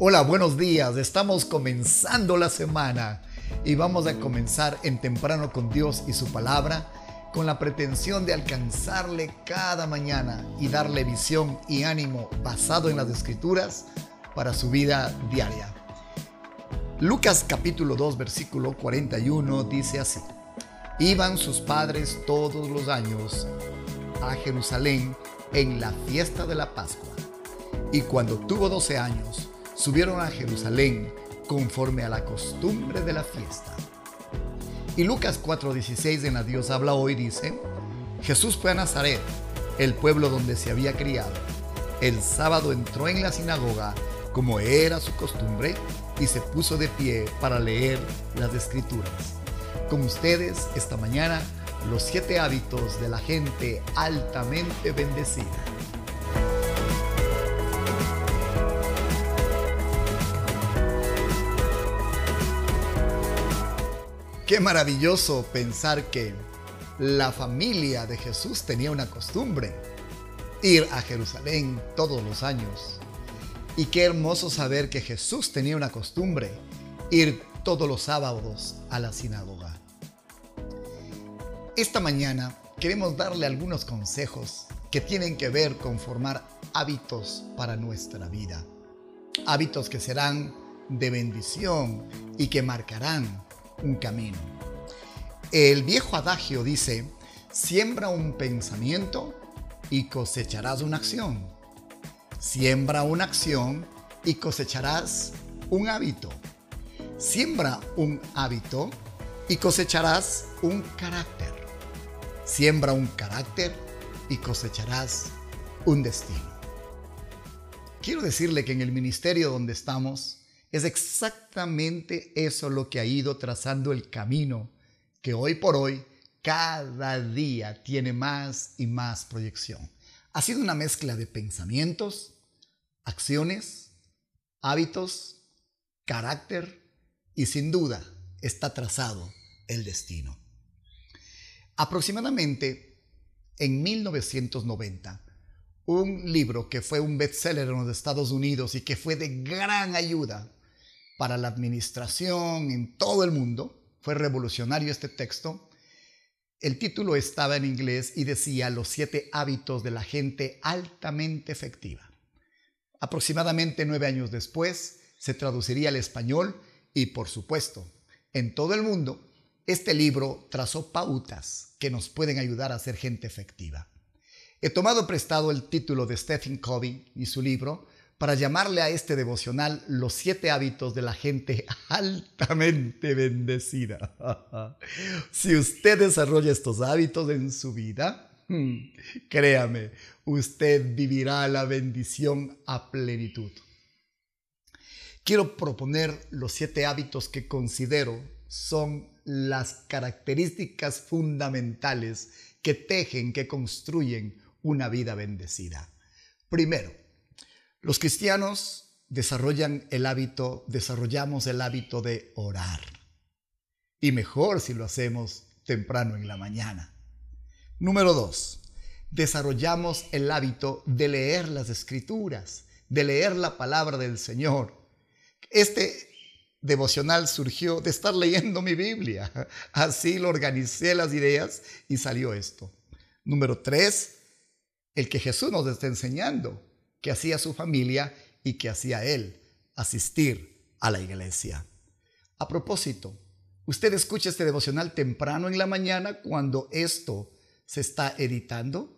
Hola, buenos días. Estamos comenzando la semana y vamos a comenzar en temprano con Dios y su palabra con la pretensión de alcanzarle cada mañana y darle visión y ánimo basado en las escrituras para su vida diaria. Lucas capítulo 2 versículo 41 dice así. Iban sus padres todos los años a Jerusalén en la fiesta de la Pascua. Y cuando tuvo 12 años, subieron a Jerusalén conforme a la costumbre de la fiesta. Y Lucas 4:16 en la habla hoy dice, Jesús fue a Nazaret, el pueblo donde se había criado. El sábado entró en la sinagoga como era su costumbre y se puso de pie para leer las escrituras. Con ustedes esta mañana los siete hábitos de la gente altamente bendecida. Qué maravilloso pensar que la familia de Jesús tenía una costumbre, ir a Jerusalén todos los años. Y qué hermoso saber que Jesús tenía una costumbre, ir todos los sábados a la sinagoga. Esta mañana queremos darle algunos consejos que tienen que ver con formar hábitos para nuestra vida. Hábitos que serán de bendición y que marcarán un camino. El viejo adagio dice, siembra un pensamiento y cosecharás una acción. Siembra una acción y cosecharás un hábito. Siembra un hábito y cosecharás un carácter. Siembra un carácter y cosecharás un destino. Quiero decirle que en el ministerio donde estamos, es exactamente eso lo que ha ido trazando el camino que hoy por hoy cada día tiene más y más proyección. Ha sido una mezcla de pensamientos, acciones, hábitos, carácter y sin duda está trazado el destino. Aproximadamente en 1990, un libro que fue un bestseller en los Estados Unidos y que fue de gran ayuda para la administración en todo el mundo. Fue revolucionario este texto. El título estaba en inglés y decía Los siete hábitos de la gente altamente efectiva. Aproximadamente nueve años después se traduciría al español y por supuesto, en todo el mundo, este libro trazó pautas que nos pueden ayudar a ser gente efectiva. He tomado prestado el título de Stephen Covey y su libro para llamarle a este devocional los siete hábitos de la gente altamente bendecida. si usted desarrolla estos hábitos en su vida, hmm, créame, usted vivirá la bendición a plenitud. Quiero proponer los siete hábitos que considero son las características fundamentales que tejen, que construyen una vida bendecida. Primero, los cristianos desarrollan el hábito, desarrollamos el hábito de orar. Y mejor si lo hacemos temprano en la mañana. Número dos, desarrollamos el hábito de leer las escrituras, de leer la palabra del Señor. Este devocional surgió de estar leyendo mi Biblia. Así lo organicé las ideas y salió esto. Número tres, el que Jesús nos está enseñando que hacía su familia y que hacía él, asistir a la iglesia. A propósito, usted escucha este devocional temprano en la mañana cuando esto se está editando.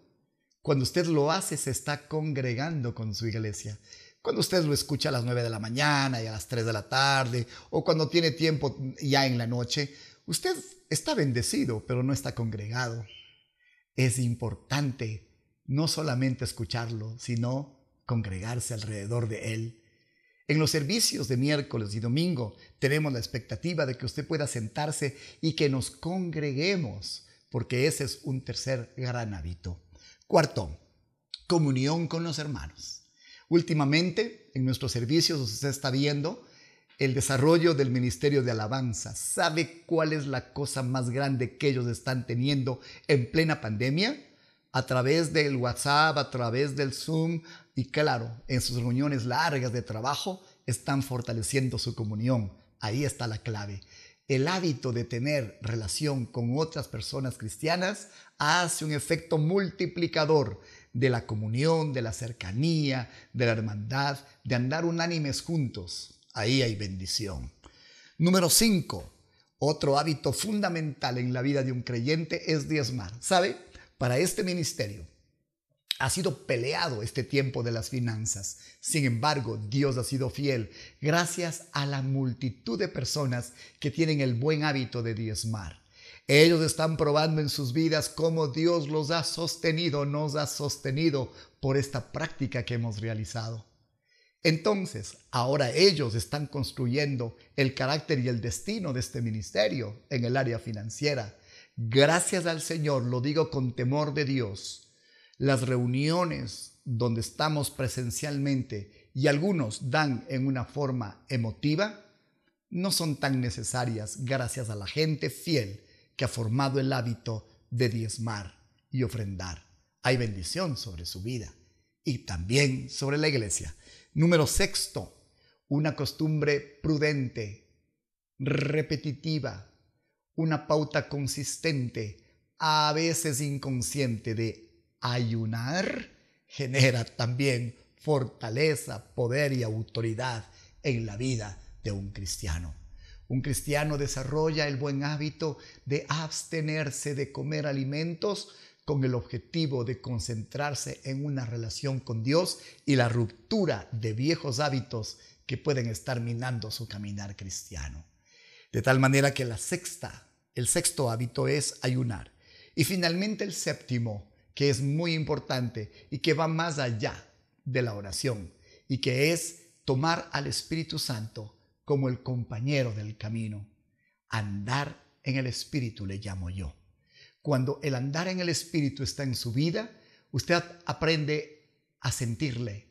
Cuando usted lo hace, se está congregando con su iglesia. Cuando usted lo escucha a las 9 de la mañana y a las 3 de la tarde, o cuando tiene tiempo ya en la noche, usted está bendecido, pero no está congregado. Es importante no solamente escucharlo, sino congregarse alrededor de Él. En los servicios de miércoles y domingo tenemos la expectativa de que usted pueda sentarse y que nos congreguemos, porque ese es un tercer gran hábito. Cuarto, comunión con los hermanos. Últimamente, en nuestros servicios usted está viendo el desarrollo del ministerio de alabanza. ¿Sabe cuál es la cosa más grande que ellos están teniendo en plena pandemia? a través del WhatsApp, a través del Zoom y claro, en sus reuniones largas de trabajo están fortaleciendo su comunión. Ahí está la clave. El hábito de tener relación con otras personas cristianas hace un efecto multiplicador de la comunión, de la cercanía, de la hermandad, de andar unánimes juntos. Ahí hay bendición. Número 5. Otro hábito fundamental en la vida de un creyente es diezmar. ¿Sabe? Para este ministerio ha sido peleado este tiempo de las finanzas. Sin embargo, Dios ha sido fiel gracias a la multitud de personas que tienen el buen hábito de diezmar. Ellos están probando en sus vidas cómo Dios los ha sostenido, nos ha sostenido por esta práctica que hemos realizado. Entonces, ahora ellos están construyendo el carácter y el destino de este ministerio en el área financiera. Gracias al Señor, lo digo con temor de Dios las reuniones donde estamos presencialmente y algunos dan en una forma emotiva, no son tan necesarias gracias a la gente fiel que ha formado el hábito de diezmar y ofrendar. Hay bendición sobre su vida y también sobre la iglesia. Número sexto, una costumbre prudente, repetitiva, una pauta consistente, a veces inconsciente de ayunar genera también fortaleza, poder y autoridad en la vida de un cristiano. Un cristiano desarrolla el buen hábito de abstenerse de comer alimentos con el objetivo de concentrarse en una relación con Dios y la ruptura de viejos hábitos que pueden estar minando su caminar cristiano. De tal manera que la sexta, el sexto hábito es ayunar. Y finalmente el séptimo, que es muy importante y que va más allá de la oración y que es tomar al Espíritu Santo como el compañero del camino. Andar en el Espíritu le llamo yo. Cuando el andar en el Espíritu está en su vida, usted aprende a sentirle,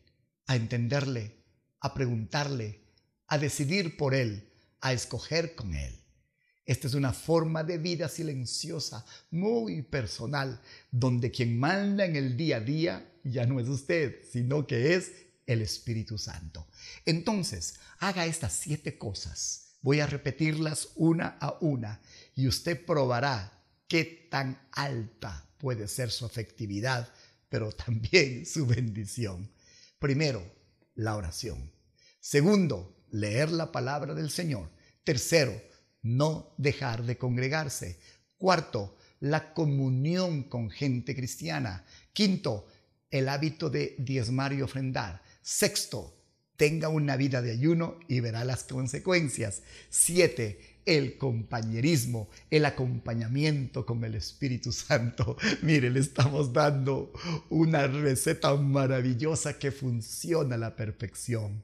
a entenderle, a preguntarle, a decidir por él, a escoger con él. Esta es una forma de vida silenciosa, muy personal, donde quien manda en el día a día ya no es usted, sino que es el Espíritu Santo. Entonces, haga estas siete cosas. Voy a repetirlas una a una y usted probará qué tan alta puede ser su efectividad, pero también su bendición. Primero, la oración. Segundo, leer la palabra del Señor. Tercero, no dejar de congregarse. Cuarto, la comunión con gente cristiana. Quinto, el hábito de diezmar y ofrendar. Sexto, tenga una vida de ayuno y verá las consecuencias. Siete, el compañerismo, el acompañamiento con el Espíritu Santo. Mire, le estamos dando una receta maravillosa que funciona a la perfección.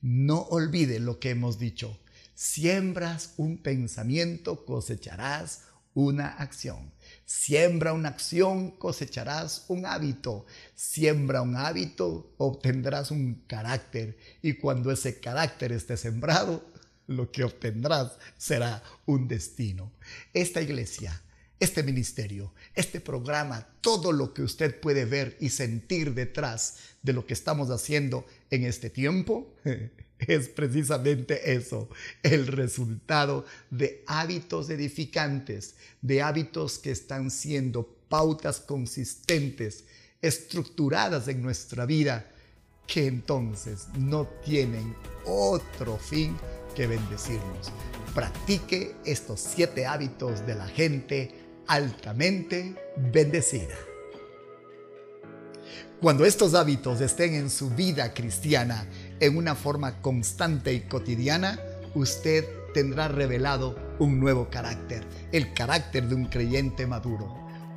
No olvide lo que hemos dicho. Siembras un pensamiento, cosecharás una acción. Siembra una acción, cosecharás un hábito. Siembra un hábito, obtendrás un carácter. Y cuando ese carácter esté sembrado, lo que obtendrás será un destino. Esta iglesia, este ministerio, este programa, todo lo que usted puede ver y sentir detrás de lo que estamos haciendo en este tiempo, es precisamente eso, el resultado de hábitos edificantes, de hábitos que están siendo pautas consistentes, estructuradas en nuestra vida, que entonces no tienen otro fin que bendecirnos. Practique estos siete hábitos de la gente altamente bendecida. Cuando estos hábitos estén en su vida cristiana en una forma constante y cotidiana, usted tendrá revelado un nuevo carácter, el carácter de un creyente maduro,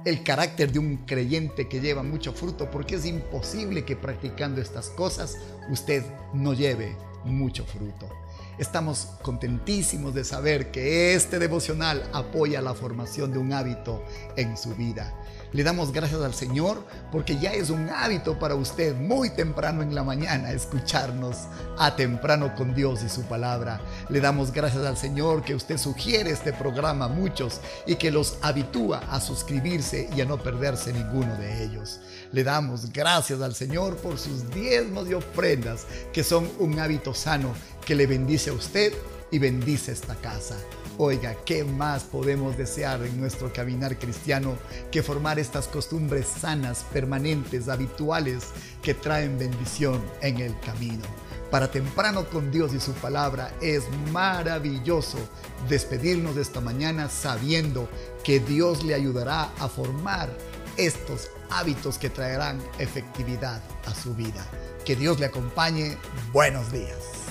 el carácter de un creyente que lleva mucho fruto, porque es imposible que practicando estas cosas usted no lleve mucho fruto. Estamos contentísimos de saber que este devocional apoya la formación de un hábito en su vida. Le damos gracias al Señor porque ya es un hábito para usted muy temprano en la mañana escucharnos a temprano con Dios y su palabra. Le damos gracias al Señor que usted sugiere este programa a muchos y que los habitúa a suscribirse y a no perderse ninguno de ellos. Le damos gracias al Señor por sus diezmos y ofrendas que son un hábito sano que le bendice a usted y bendice esta casa. Oiga, ¿qué más podemos desear en nuestro caminar cristiano que formar estas costumbres sanas, permanentes, habituales, que traen bendición en el camino? Para temprano con Dios y su palabra es maravilloso despedirnos de esta mañana sabiendo que Dios le ayudará a formar estos hábitos que traerán efectividad a su vida. Que Dios le acompañe. Buenos días.